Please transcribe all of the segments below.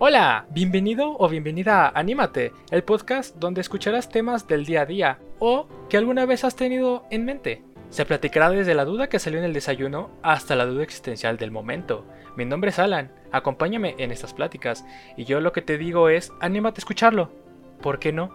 Hola, bienvenido o bienvenida a Anímate, el podcast donde escucharás temas del día a día o que alguna vez has tenido en mente. Se platicará desde la duda que salió en el desayuno hasta la duda existencial del momento. Mi nombre es Alan, acompáñame en estas pláticas y yo lo que te digo es, anímate a escucharlo. ¿Por qué no?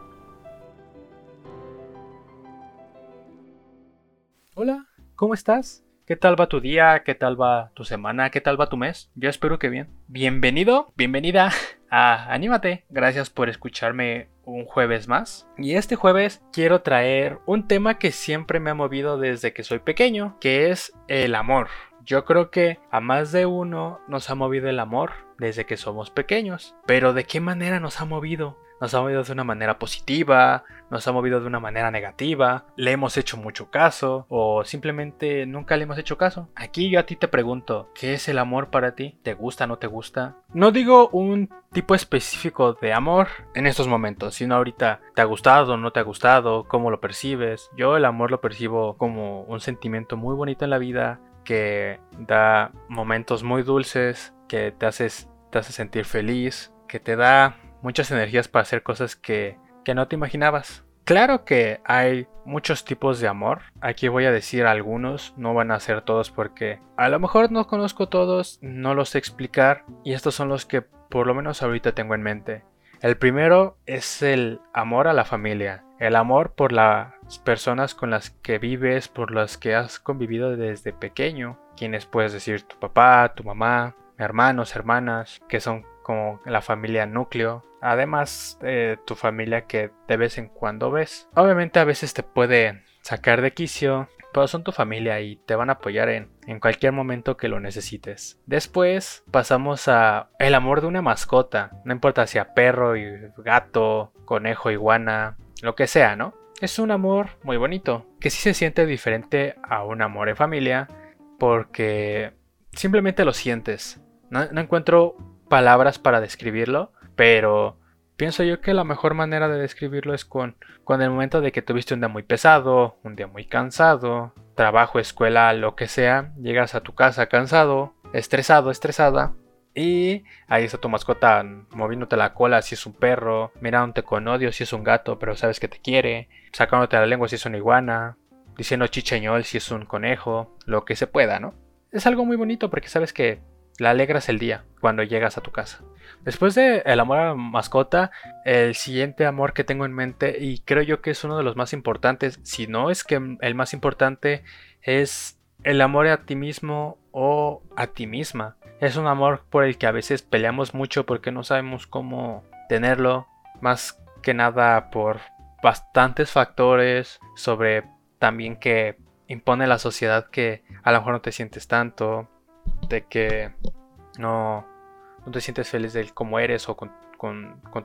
Hola, ¿cómo estás? ¿Qué tal va tu día? ¿Qué tal va tu semana? ¿Qué tal va tu mes? Yo espero que bien. Bienvenido, bienvenida a Anímate. Gracias por escucharme un jueves más. Y este jueves quiero traer un tema que siempre me ha movido desde que soy pequeño, que es el amor. Yo creo que a más de uno nos ha movido el amor desde que somos pequeños. Pero ¿de qué manera nos ha movido? nos ha movido de una manera positiva, nos ha movido de una manera negativa, le hemos hecho mucho caso o simplemente nunca le hemos hecho caso. Aquí yo a ti te pregunto, ¿qué es el amor para ti? ¿Te gusta, no te gusta? No digo un tipo específico de amor en estos momentos, sino ahorita, ¿te ha gustado, no te ha gustado? ¿Cómo lo percibes? Yo el amor lo percibo como un sentimiento muy bonito en la vida que da momentos muy dulces, que te haces te hace sentir feliz, que te da muchas energías para hacer cosas que, que no te imaginabas. Claro que hay muchos tipos de amor. Aquí voy a decir algunos, no van a ser todos porque a lo mejor no conozco todos, no los sé explicar y estos son los que por lo menos ahorita tengo en mente. El primero es el amor a la familia, el amor por las personas con las que vives, por las que has convivido desde pequeño, quienes puedes decir tu papá, tu mamá, hermanos, hermanas, que son como la familia núcleo, además de tu familia que de vez en cuando ves. Obviamente a veces te puede sacar de quicio, pero son tu familia y te van a apoyar en, en cualquier momento que lo necesites. Después pasamos a el amor de una mascota, no importa si a perro, y gato, conejo, iguana, lo que sea, ¿no? Es un amor muy bonito, que sí se siente diferente a un amor en familia, porque simplemente lo sientes. No, no encuentro palabras para describirlo, pero pienso yo que la mejor manera de describirlo es con, con el momento de que tuviste un día muy pesado, un día muy cansado, trabajo, escuela, lo que sea, llegas a tu casa cansado, estresado, estresada, y ahí está tu mascota moviéndote la cola si es un perro, mirándote con odio si es un gato, pero sabes que te quiere, sacándote la lengua si es una iguana, diciendo chicheñol si es un conejo, lo que se pueda, ¿no? Es algo muy bonito porque sabes que le alegras el día cuando llegas a tu casa. Después de el amor a la mascota, el siguiente amor que tengo en mente y creo yo que es uno de los más importantes, si no es que el más importante es el amor a ti mismo o a ti misma. Es un amor por el que a veces peleamos mucho porque no sabemos cómo tenerlo, más que nada por bastantes factores sobre también que impone la sociedad que a lo mejor no te sientes tanto, de que no, no te sientes feliz de cómo eres o con,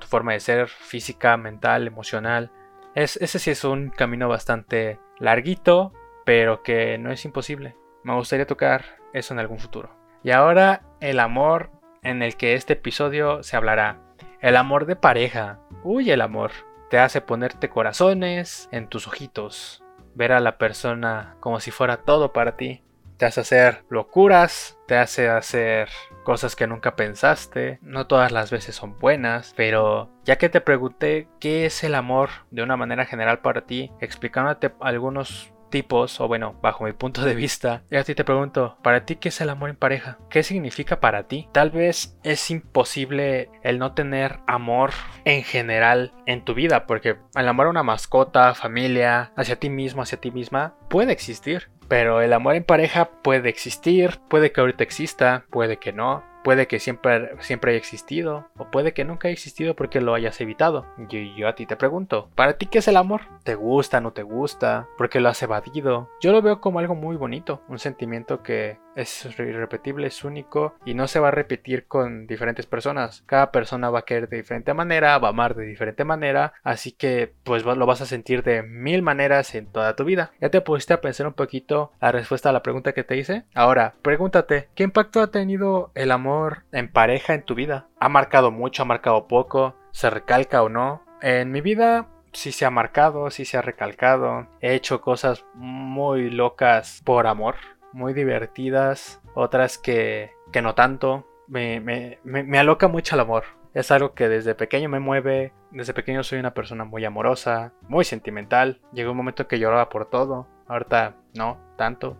tu forma de ser física, mental, emocional. Es, ese sí es un camino bastante larguito, pero que no es imposible. Me gustaría tocar eso en algún futuro. Y ahora el amor en el que este episodio se hablará. El amor de pareja. Uy, el amor. Te hace ponerte corazones en tus ojitos. Ver a la persona como si fuera todo para ti te hace hacer locuras, te hace hacer cosas que nunca pensaste. No todas las veces son buenas, pero ya que te pregunté qué es el amor de una manera general para ti, explicándote algunos tipos, o bueno, bajo mi punto de vista, y a ti te pregunto, ¿para ti qué es el amor en pareja? ¿Qué significa para ti? Tal vez es imposible el no tener amor en general en tu vida, porque el amor a una mascota, familia, hacia ti mismo, hacia ti misma, puede existir. Pero el amor en pareja puede existir, puede que ahorita exista, puede que no, puede que siempre, siempre haya existido, o puede que nunca haya existido porque lo hayas evitado. Y yo a ti te pregunto, ¿para ti qué es el amor? ¿Te gusta, no te gusta? ¿Por qué lo has evadido? Yo lo veo como algo muy bonito, un sentimiento que es irrepetible, es único y no se va a repetir con diferentes personas. Cada persona va a querer de diferente manera, va a amar de diferente manera, así que pues lo vas a sentir de mil maneras en toda tu vida. ¿Ya te pusiste a pensar un poquito la respuesta a la pregunta que te hice? Ahora, pregúntate, ¿qué impacto ha tenido el amor en pareja en tu vida? ¿Ha marcado mucho, ha marcado poco? ¿Se recalca o no? En mi vida sí se ha marcado, sí se ha recalcado. He hecho cosas muy locas por amor muy divertidas, otras que, que no tanto. me, me, me, me aloca mucho el amor. Es algo que desde pequeño me mueve. Desde pequeño soy una persona muy amorosa, muy sentimental. Llegó un momento que lloraba por todo. Ahorita no tanto.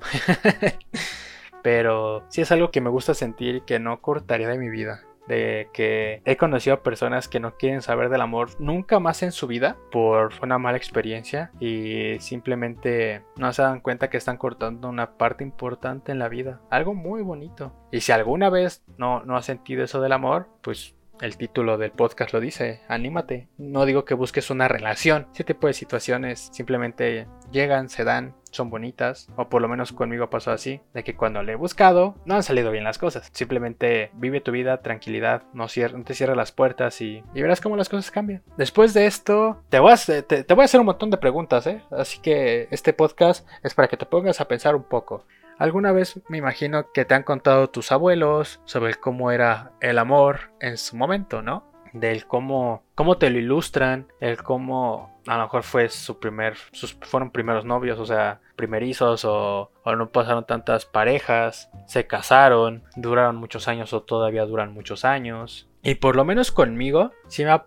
Pero sí es algo que me gusta sentir que no cortaría de mi vida de que he conocido a personas que no quieren saber del amor nunca más en su vida por una mala experiencia y simplemente no se dan cuenta que están cortando una parte importante en la vida, algo muy bonito. Y si alguna vez no, no has sentido eso del amor, pues el título del podcast lo dice, anímate. No digo que busques una relación. Ese tipo de situaciones simplemente llegan, se dan, son bonitas. O por lo menos conmigo pasó así. De que cuando le he buscado, no han salido bien las cosas. Simplemente vive tu vida, tranquilidad, no, te cierres las puertas y, verás cómo las cosas cambian. Después de esto, te voy, a, te voy a hacer un montón de preguntas, ¿eh? Así que este podcast es para que te pongas a pensar un poco. Alguna vez me imagino que te han contado tus abuelos sobre cómo era el amor en su momento, ¿no? Del cómo, cómo te lo ilustran, el cómo a lo mejor fue su primer, sus fueron primeros novios, o sea, primerizos o, no pasaron tantas parejas, se casaron, duraron muchos años o todavía duran muchos años, y por lo menos conmigo, sí me, ha,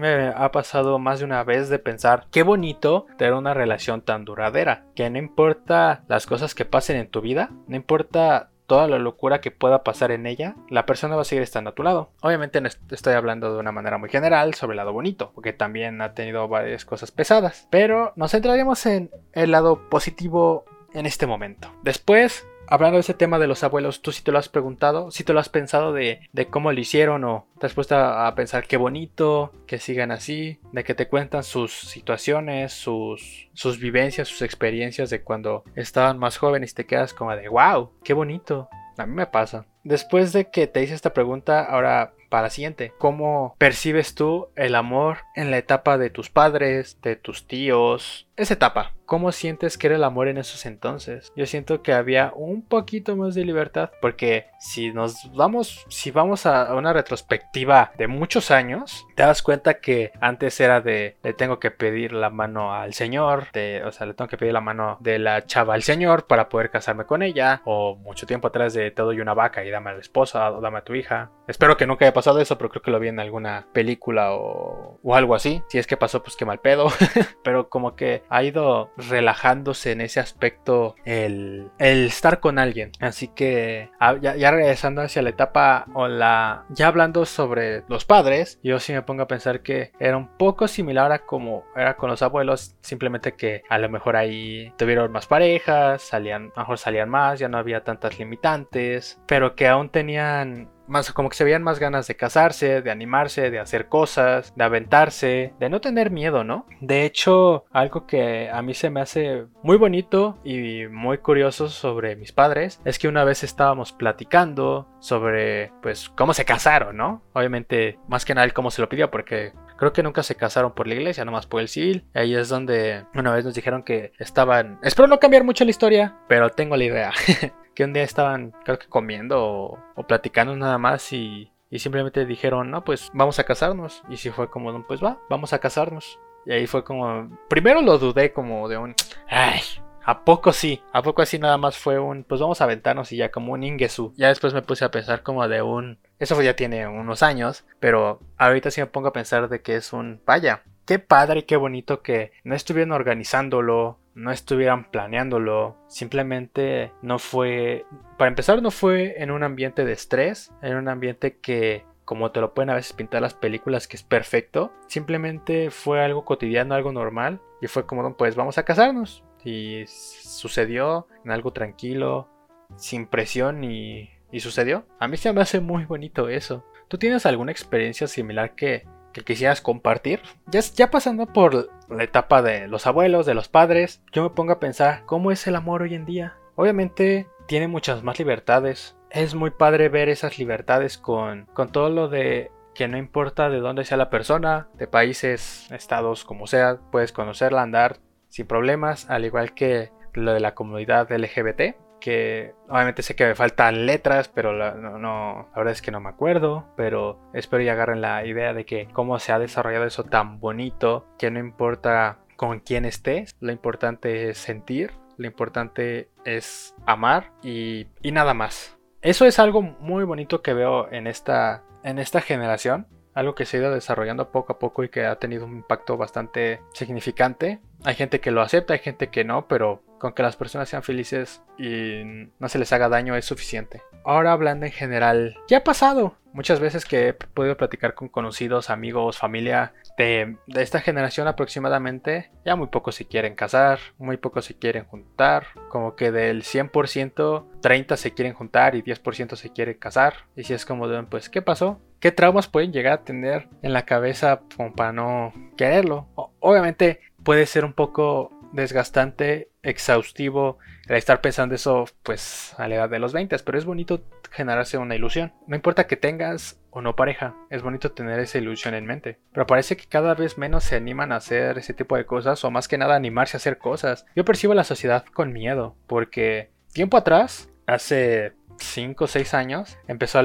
me, ha, pasado más de una vez de pensar qué bonito tener una relación tan duradera. Que no importa las cosas que pasen en tu vida, no importa toda la locura que pueda pasar en ella, la persona va a seguir estando a tu lado. Obviamente no estoy hablando de una manera muy general sobre el lado bonito, porque también ha tenido varias cosas pesadas. Pero nos centraremos en el lado positivo en este momento. Después hablando de ese tema de los abuelos, ¿tú sí te lo has preguntado? ¿Sí te lo has pensado de, cómo lo hicieron o te has puesto a, pensar qué bonito, que sigan así, de que te cuentan sus situaciones, sus, sus vivencias, sus experiencias de cuando estaban más jóvenes y te quedas como de wow, qué bonito. A mí me pasa. Después de que te hice esta pregunta, ahora para la siguiente. ¿Cómo percibes tú el amor en la etapa de tus padres, de tus tíos? Esa etapa. ¿Cómo sientes que era el amor en esos entonces? Yo siento que había un poquito más de libertad porque si nos vamos, si vamos a una retrospectiva de muchos años, te das cuenta que antes era de le tengo que pedir la mano al señor, de, o sea, le tengo que pedir la mano de la chava al señor para poder casarme con ella, o mucho tiempo atrás de te doy una vaca y dame a la esposa o dame a tu hija. Espero que nunca haya pasado eso, pero creo que lo vi en alguna película o, o algo así. Si es que pasó, pues qué mal pedo. pero como que ha ido relajándose en ese aspecto el, el estar con alguien. Así que ah, ya, regresando hacia la etapa o la... Ya hablando sobre los padres, yo sí me pongo a pensar que era un poco similar a como era con los abuelos, simplemente que a lo mejor ahí tuvieron más parejas, salían, a lo mejor salían más, ya no había tantas limitantes, pero que aún tenían más como que se veían más ganas de casarse, de animarse, de hacer cosas, de aventarse, de no tener miedo, ¿no? De hecho, algo que a mí se me hace muy bonito y muy curioso sobre mis padres es que una vez estábamos platicando sobre pues cómo se casaron, ¿no? Obviamente, más que nada el cómo se lo pidió porque Creo que nunca se casaron por la iglesia, nomás por el civil. Ahí es donde una vez nos dijeron que estaban... Espero no cambiar mucho la historia, pero tengo la idea. que un día estaban, creo que comiendo o, platicando nada más y, simplemente dijeron, no, pues vamos a casarnos. Y si fue como, pues va, vamos a casarnos. Y ahí fue como, primero lo dudé como de un, ay, ¿A poco sí? ¿A poco así nada más fue un, pues vamos a aventarnos y ya como un Ingesu? Ya después me puse a pensar como de un, eso ya tiene unos años, pero ahorita sí me pongo a pensar de que es un, vaya, qué padre qué bonito que no estuvieran organizándolo, no estuvieran planeándolo, simplemente no fue, para empezar no fue en un ambiente de estrés, en un ambiente que como te lo pueden a veces pintar las películas que es perfecto, simplemente fue algo cotidiano, algo normal y fue como, pues vamos a casarnos y sucedió en algo tranquilo, sin presión y, y sucedió. A mí se me hace muy bonito eso. ¿Tú tienes alguna experiencia similar que que quisieras compartir. Ya, pasando por la etapa de los abuelos, de los padres, yo me pongo a pensar cómo es el amor hoy en día. Obviamente tiene muchas más libertades. Es muy padre ver esas libertades con, con todo lo de que no importa de dónde sea la persona, de países, estados, como sea, puedes conocerla, andar sin problemas, al igual que lo de la comunidad LGBT que obviamente sé que me faltan letras, pero la, no, la verdad es que no me acuerdo, pero espero y agarren la idea de que cómo se ha desarrollado eso tan bonito, que no importa con quién estés, lo importante es sentir, lo importante es amar y, y nada más. Eso es algo muy bonito que veo en esta, en esta generación algo que se ha ido desarrollando poco a poco y que ha tenido un impacto bastante significante. Hay gente que lo acepta, hay gente que no, pero con que las personas sean felices y no se les haga daño es suficiente. Ahora hablando en general, ¿qué ha pasado? Muchas veces que he podido platicar con conocidos, amigos, familia de, esta generación aproximadamente, ya muy pocos se quieren casar, muy pocos se quieren juntar, como que del 100%, 30 se quieren juntar y 10% se quiere casar. Y si es como pues, ¿qué pasó? ¿Qué traumas pueden llegar a tener en la cabeza como para no quererlo? Obviamente puede ser un poco desgastante, exhaustivo el estar pensando eso pues a la edad de los 20, pero es bonito generarse una ilusión. No importa que tengas o no pareja, es bonito tener esa ilusión en mente. Pero parece que cada vez menos se animan a hacer ese tipo de cosas o más que nada animarse a hacer cosas. Yo percibo la sociedad con miedo porque tiempo atrás, hace 5 o 6 años, empezó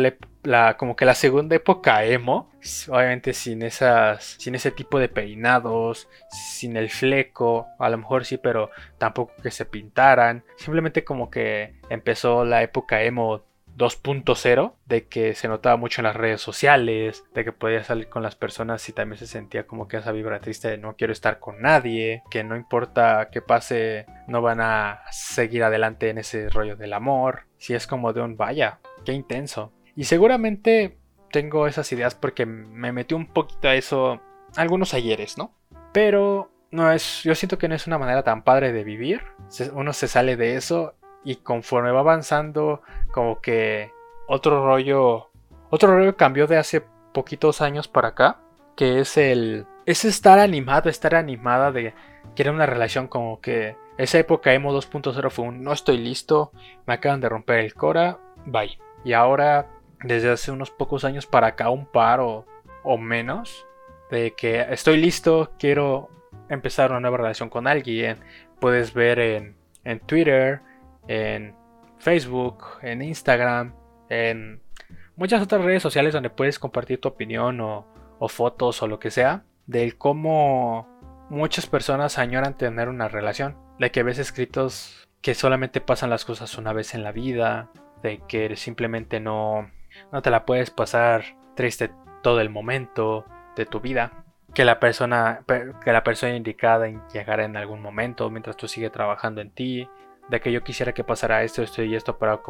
la, como que la segunda época emo, obviamente sin esas, sin ese tipo de peinados, sin el fleco, a lo mejor sí, pero tampoco que se pintaran, simplemente como que empezó la época emo 2.0 de que se notaba mucho en las redes sociales, de que podía salir con las personas y también se sentía como que esa vibra triste de no quiero estar con nadie, que no importa qué pase, no van a seguir adelante en ese rollo del amor. Si es como de un vaya, qué intenso. Y seguramente tengo esas ideas porque me metí un poquito a eso algunos ayeres, ¿no? Pero no es, yo siento que no es una manera tan padre de vivir. Uno se sale de eso y conforme va avanzando, como que otro rollo, otro rollo cambió de hace poquitos años para acá, que es el, es estar animado, estar animada de querer una relación como que esa época emo 2.0 fue un no estoy listo, me acaban de romper el cora, bye. Y ahora, desde hace unos pocos años para acá, un par o, o menos, de que estoy listo, quiero empezar una nueva relación con alguien. Puedes ver en, en Twitter, en Facebook, en Instagram, en muchas otras redes sociales donde puedes compartir tu opinión o, fotos o lo que sea, del cómo muchas personas añoran tener una relación, de que ves escritos que solamente pasan las cosas una vez en la vida, de que simplemente no, no te la puedes pasar triste todo el momento de tu vida, que la persona, que la persona indicada llegará en algún momento mientras tú sigues trabajando en ti, de que yo quisiera que pasara esto, esto y esto para,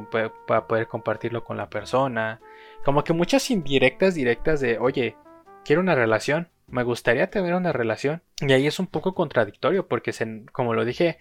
para poder compartirlo con la persona. Como que muchas indirectas directas de, oye, quiero una relación, me gustaría tener una relación. Y ahí es un poco contradictorio porque, como lo dije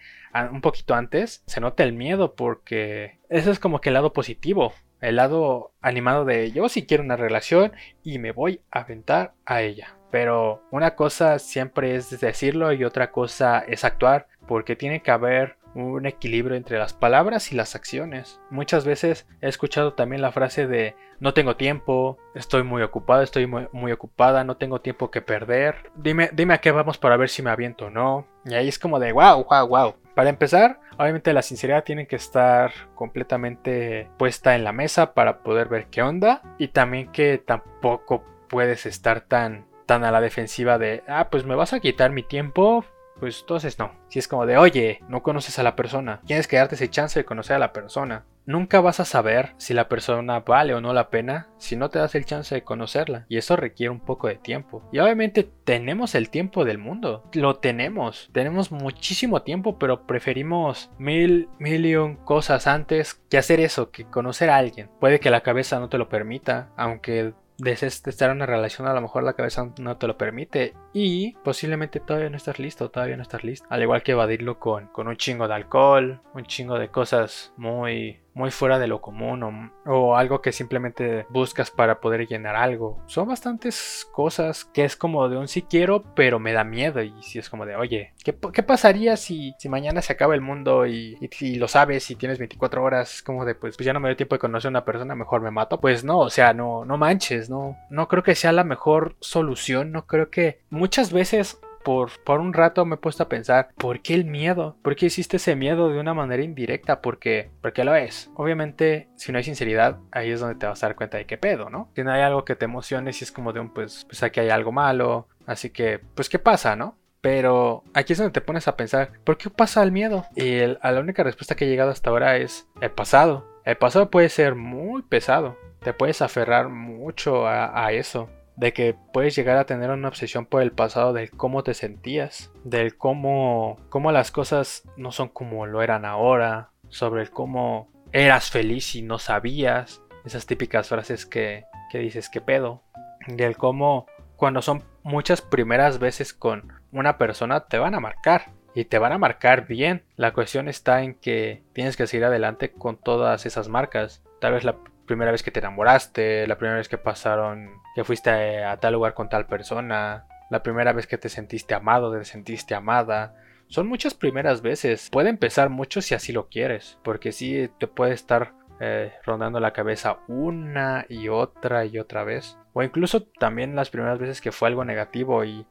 un poquito antes, se nota el miedo porque eso es como que el lado positivo, el lado animado de yo sí quiero una relación y me voy a aventar a ella. Pero una cosa siempre es decirlo y otra cosa es actuar porque tiene que haber un equilibrio entre las palabras y las acciones. Muchas veces he escuchado también la frase de no tengo tiempo, estoy muy ocupado, estoy muy, ocupada, no tengo tiempo que perder. Dime, dime a qué vamos para ver si me aviento o no. Y ahí es como de wow, wow, wow. Para empezar, obviamente la sinceridad tiene que estar completamente puesta en la mesa para poder ver qué onda. Y también que tampoco puedes estar tan, tan a la defensiva de, ah, pues me vas a quitar mi tiempo, pues entonces no. Si es como de, oye, no conoces a la persona, tienes que darte ese chance de conocer a la persona. Nunca vas a saber si la persona vale o no la pena si no te das el chance de conocerla. Y eso requiere un poco de tiempo. Y obviamente tenemos el tiempo del mundo. Lo tenemos. Tenemos muchísimo tiempo, pero preferimos mil, millón cosas antes que hacer eso, que conocer a alguien. Puede que la cabeza no te lo permita, aunque desees estar una relación, a lo mejor la cabeza no te lo permite y posiblemente todavía no estás listo, todavía no estás listo. Al igual que evadirlo con, con un chingo de alcohol, un chingo de cosas muy muy fuera de lo común o, algo que simplemente buscas para poder llenar algo. Son bastantes cosas que es como de un sí quiero, pero me da miedo. Y si es como de, oye, ¿qué, pasaría si, si, mañana se acaba el mundo y, y, lo sabes y tienes 24 horas? Como de, pues, pues, ya no me doy tiempo de conocer a una persona, mejor me mato. Pues no, o sea, no, no manches, no, no creo que sea la mejor solución. No creo que muchas veces por, por un rato me he puesto a pensar, ¿por qué el miedo? ¿Por qué hiciste ese miedo de una manera indirecta? Porque, porque lo es. Obviamente, si no hay sinceridad, ahí es donde te vas a dar cuenta de qué pedo, ¿no? Si no hay algo que te emocione, si es como de un, pues, pues aquí hay algo malo, así que, pues, ¿qué pasa, no? Pero aquí es donde te pones a pensar, ¿por qué pasa el miedo? Y a la única respuesta que he llegado hasta ahora es el pasado. El pasado puede ser muy pesado. Te puedes aferrar mucho a, eso. De que puedes llegar a tener una obsesión por el pasado del cómo te sentías. Del cómo, cómo las cosas no son como lo eran ahora. Sobre el cómo eras feliz y no sabías. Esas típicas frases que, que dices que pedo. Del cómo cuando son muchas primeras veces con una persona te van a marcar y te van a marcar bien. La cuestión está en que tienes que seguir adelante con todas esas marcas. Tal vez la primera vez que te enamoraste, la primera vez que pasaron, que fuiste a, tal lugar con tal persona, la primera vez que te sentiste amado, te sentiste amada. Son muchas primeras veces. Puede empezar mucho si así lo quieres, porque sí te puede estar eh, rondando la cabeza una y otra y otra vez. O incluso también las primeras veces que fue algo negativo y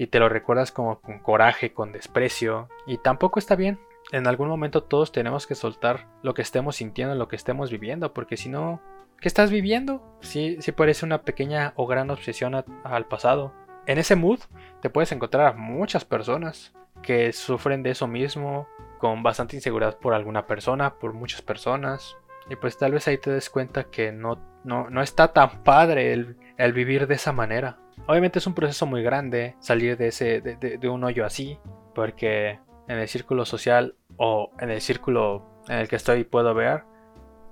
y te lo recuerdas como con coraje, con desprecio, y tampoco está bien. En algún momento todos tenemos que soltar lo que estemos sintiendo, lo que estemos viviendo, porque si no, ¿qué estás viviendo? Sí, sí parece una pequeña o gran obsesión al pasado. En ese mood te puedes encontrar a muchas personas que sufren de eso mismo, con bastante inseguridad por alguna persona, por muchas personas. Y pues tal vez ahí te des cuenta que no, no, no está tan padre el, el vivir de esa manera. Obviamente es un proceso muy grande salir de, ese, de, un hoyo así, porque en el círculo social o en el círculo en el que estoy puedo ver,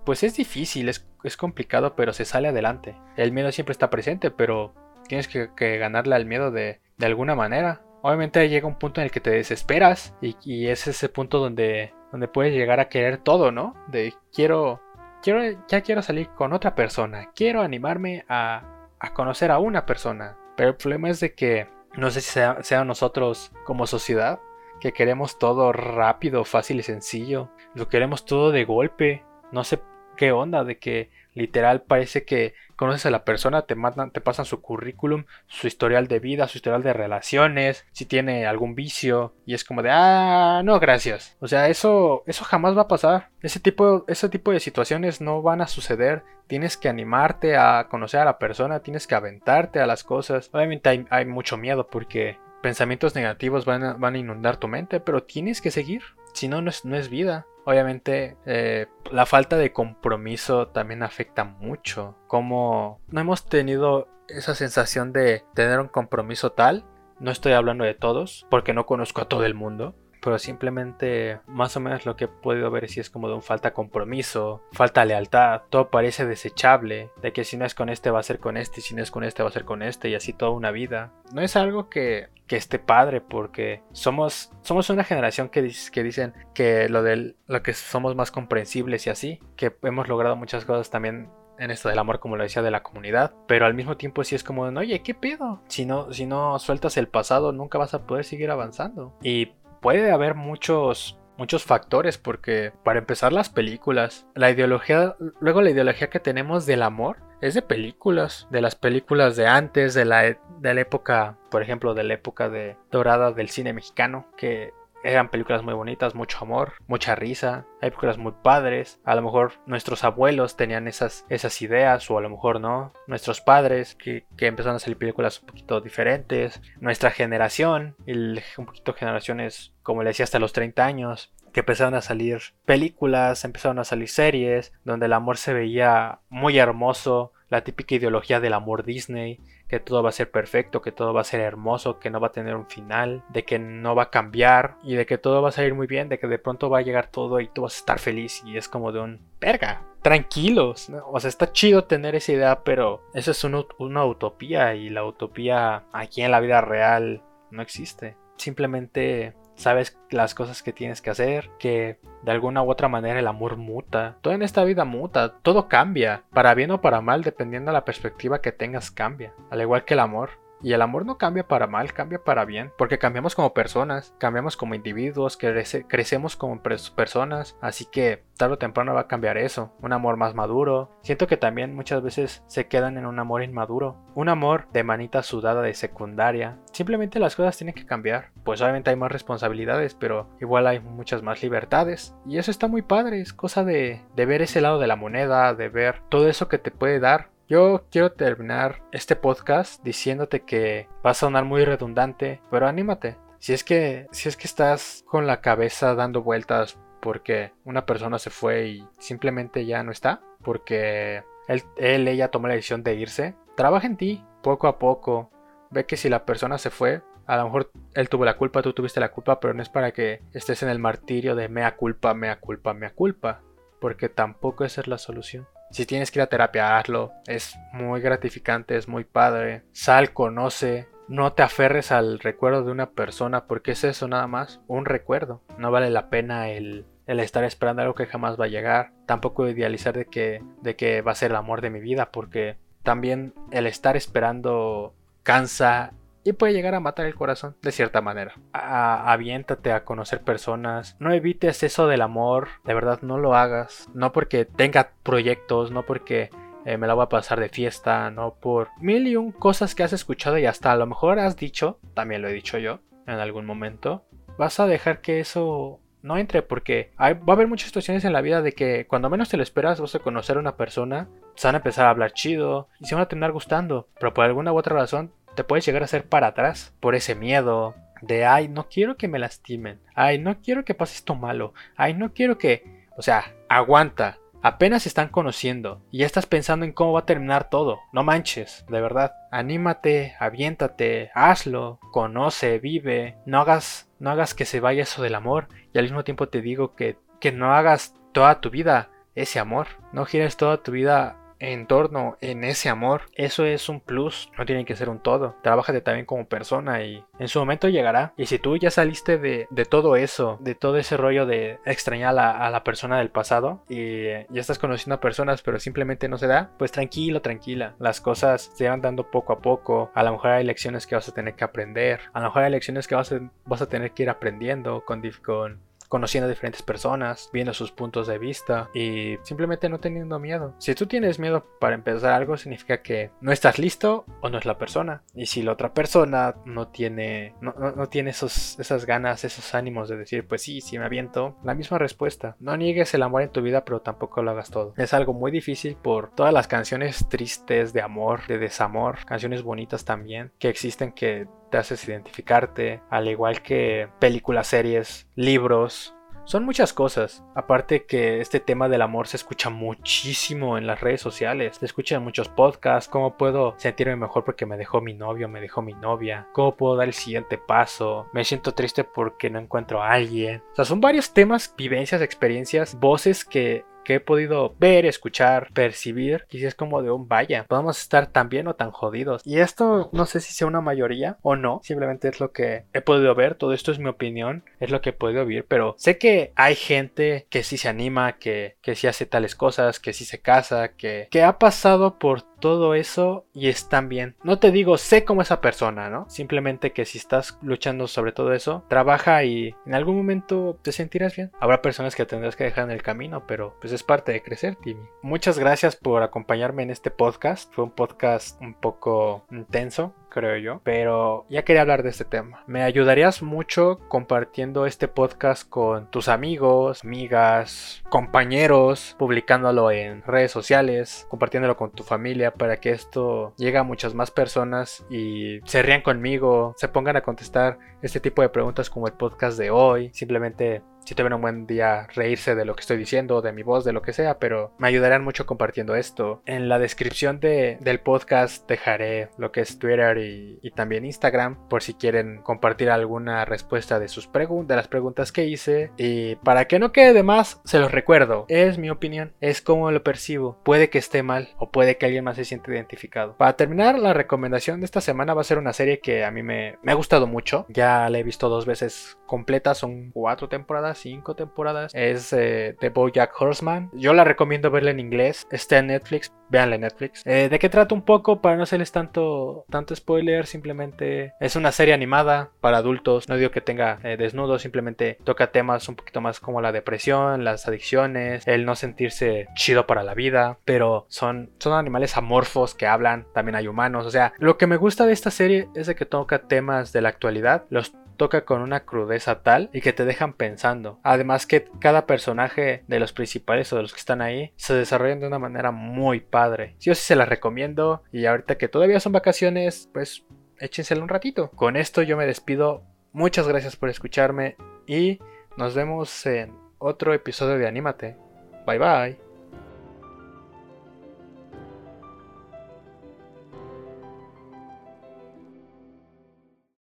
pues es difícil, es, complicado, pero se sale adelante. El miedo siempre está presente, pero tienes que, ganarle al miedo de, alguna manera. Obviamente llega un punto en el que te desesperas y, y, es ese punto donde, donde puedes llegar a querer todo, ¿no? De quiero, quiero, ya quiero salir con otra persona, quiero animarme a, a conocer a una persona. Pero el problema es de que no sé si sea, nosotros como sociedad que queremos todo rápido, fácil y sencillo. Lo queremos todo de golpe. No sé qué onda de que literal parece que conoces a la persona, te mandan, te pasan su currículum, su historial de vida, su historial de relaciones, si tiene algún vicio y es como de ah no gracias. O sea eso eso jamás va a pasar. Ese tipo ese tipo de situaciones no van a suceder. Tienes que animarte a conocer a la persona, tienes que aventarte a las cosas. Obviamente hay, mucho miedo porque pensamientos negativos van a, van a inundar tu mente, pero tienes que seguir. Si no, no es vida. Obviamente eh, la falta de compromiso también afecta mucho. Como no hemos tenido esa sensación de tener un compromiso tal, no estoy hablando de todos, porque no conozco a todo el mundo, pero simplemente más o menos lo que he podido ver si es como de un falta compromiso, falta lealtad, todo parece desechable, de que si no es con este va a ser con este, y si no es con este va a ser con este y así toda una vida. No es algo que, que esté padre porque somos, somos una generación que, que dicen que lo, del, lo que somos más comprensibles y así, que hemos logrado muchas cosas también en esto del amor, como lo decía, de la comunidad. Pero al mismo tiempo sí es como, oye, ¿qué pedo? Si no, si no sueltas el pasado, nunca vas a poder seguir avanzando. Y puede haber muchos muchos factores porque para empezar las películas, la ideología, luego la ideología que tenemos del amor es de películas, de las películas de antes, de la, de la época, por ejemplo, de la época de dorada del cine mexicano, que eran películas muy bonitas, mucho amor, mucha risa, hay películas muy padres. A lo mejor nuestros abuelos tenían esas, esas ideas, o a lo mejor no. Nuestros padres, que, empezaron a salir películas un poquito diferentes. Nuestra generación, un poquito generaciones, como le decía, hasta los 30 años, que empezaron a salir películas, empezaron a salir series, donde el amor se veía muy hermoso, la típica ideología del amor Disney, que todo va a ser perfecto, que todo va a ser hermoso, que no va a tener un final, de que no va a cambiar y de que todo va a salir muy bien, de que de pronto va a llegar todo y tú vas a estar feliz y es como de un verga, tranquilos, o sea, está chido tener esa idea, pero eso es una utopía y la utopía aquí en la vida real no existe. Simplemente sabes las cosas que tienes que hacer, que de alguna u otra manera el amor muta. Todo en esta vida muta, todo cambia, para bien o para mal, dependiendo de la perspectiva que tengas cambia, al igual que el amor. Y el amor no cambia para mal, cambia para bien, porque cambiamos como personas, cambiamos como individuos, crecemos como personas, así que tarde o temprano va a cambiar eso, un amor más maduro. Siento que también muchas veces se quedan en un amor inmaduro, un amor de manita sudada de secundaria. Simplemente las cosas tienen que cambiar, pues obviamente hay más responsabilidades, pero igual hay muchas más libertades. Y eso está muy padre, es cosa de, de ver ese lado de la moneda, de ver todo eso que te puede dar yo quiero terminar este podcast diciéndote que va a sonar muy redundante, pero anímate. Si es que si es que estás con la cabeza dando vueltas porque una persona se fue y simplemente ya no está, porque él, él ella tomó la decisión de irse. Trabaja en ti, poco a poco. Ve que si la persona se fue, a lo mejor él tuvo la culpa, tú tuviste la culpa, pero no es para que estés en el martirio de mea culpa, mea culpa, mea culpa, porque tampoco esa es la solución. Si tienes que ir a terapia, hazlo. Es muy gratificante, es muy padre. Sal, conoce. No te aferres al recuerdo de una persona porque es eso nada más, un recuerdo. No vale la pena el, el estar esperando algo que jamás va a llegar. Tampoco idealizar de que, de que va a ser el amor de mi vida porque también el estar esperando cansa y puede llegar a matar el corazón de cierta manera. aviéntate a conocer personas, no evites eso del amor, de verdad no lo hagas, no porque tenga proyectos, no porque eh, me la voy a pasar de fiesta, no por mil y un cosas que has escuchado y hasta a lo mejor has dicho, también lo he dicho yo en algún momento, vas a dejar que eso no entre porque va a haber muchas situaciones en la vida de que cuando menos te lo esperas vas a conocer a una persona, se van a empezar a hablar chido y se van a terminar gustando, pero por alguna u otra razón te puedes llegar a hacer para atrás por ese miedo de, ay, no quiero que me lastimen, ay, no quiero que pase esto malo, ay, no quiero que, o sea, aguanta, apenas se están conociendo y ya estás pensando en cómo va a terminar todo, no manches, de verdad, anímate, aviéntate, hazlo, conoce, vive, no hagas, no hagas que se vaya eso del amor. Y al mismo tiempo te digo que, que no hagas toda tu vida ese amor, no gires toda tu vida en torno en ese amor, eso es un plus, no tiene que ser un todo. Trabájate también como persona y en su momento llegará. Y si tú ya saliste de, todo eso, de todo ese rollo de extrañar a la, persona del pasado y ya estás conociendo a personas pero simplemente no se da, pues tranquilo, tranquila. Las cosas se van dando poco a poco. A lo mejor hay lecciones que vas a tener que aprender. A lo mejor hay lecciones que vas a, vas a tener que ir aprendiendo con, con conociendo a diferentes personas, viendo sus puntos de vista y simplemente no teniendo miedo. Si tú tienes miedo para empezar algo, significa que no estás listo o no es la persona. Y si la otra persona no tiene, no, tiene esos, esas ganas, esos ánimos de decir, pues sí, si me aviento, la misma respuesta. No niegues el amor en tu vida, pero tampoco lo hagas todo. Es algo muy difícil por todas las canciones tristes de amor, de desamor, canciones bonitas también, que existen que te haces identificarte, al igual que películas, series, libros. Son muchas cosas. Aparte que este tema del amor se escucha muchísimo en las redes sociales. Se escucha en muchos podcasts. ¿Cómo puedo sentirme mejor porque me dejó mi novio, me dejó mi novia? ¿Cómo puedo dar el siguiente paso? Me siento triste porque no encuentro a alguien. O sea, son varios temas, vivencias, experiencias, voces que que he podido ver, escuchar, percibir, y si es como de un vaya, podemos estar tan bien o tan jodidos. Y esto no sé si sea una mayoría o no, simplemente es lo que he podido ver, todo esto es mi opinión, es lo que he podido ver, pero sé que hay gente que sí se anima, que, que sí hace tales cosas, que sí se casa, que, que ha pasado por todo eso y están bien. No te digo sé como esa persona, ¿no? Simplemente que si estás luchando sobre todo eso, trabaja y en algún momento te sentirás bien. Habrá personas que tendrás que dejar en el camino, pero pues es parte de crecer, Timmy. Muchas gracias por acompañarme en este podcast. Fue un podcast un poco intenso creo yo. Pero ya quería hablar de este tema. Me ayudarías mucho compartiendo este podcast con tus amigos, amigas, compañeros, publicándolo en redes sociales, compartiéndolo con tu familia para que esto llegue a muchas más personas y se rían conmigo, se pongan a contestar este tipo de preguntas como el podcast de hoy. Simplemente si tuvieron un buen día reírse de lo que estoy diciendo, de mi voz, de lo que sea, pero me ayudarán mucho compartiendo esto. En la descripción del podcast dejaré lo que es Twitter y, también Instagram por si quieren compartir alguna respuesta de sus preguntas, de las preguntas que hice. Y para que no quede de más, se los recuerdo. Es mi opinión, es como lo percibo. Puede que esté mal o puede que alguien más se siente identificado. Para terminar, la recomendación de esta semana va a ser una serie que a mí me, me ha gustado mucho. Ya la he visto dos veces completa, son cuatro temporadas cinco temporadas. Es eh, The Bojack Horseman. Yo la recomiendo verla en inglés. Está en Netflix. Véanla en Netflix. Eh, ¿De qué trata un poco? Para no hacerles tanto, tanto spoiler. Simplemente es una serie animada para adultos. No digo que tenga eh, desnudo. Simplemente toca temas un poquito más como la depresión, las adicciones, el no sentirse chido para la vida. Pero son, son animales amorfos que hablan. También hay humanos. O sea, lo que me gusta de esta serie es de que toca temas de la actualidad. Los toca con una crudeza tal y que te dejan pensando. Además que cada personaje de los principales o de los que están ahí se desarrollan de una manera muy padre. Yo sí se las recomiendo y ahorita que todavía son vacaciones, pues échenselo un ratito. Con esto yo me despido. Muchas gracias por escucharme y nos vemos en otro episodio de Anímate. Bye bye.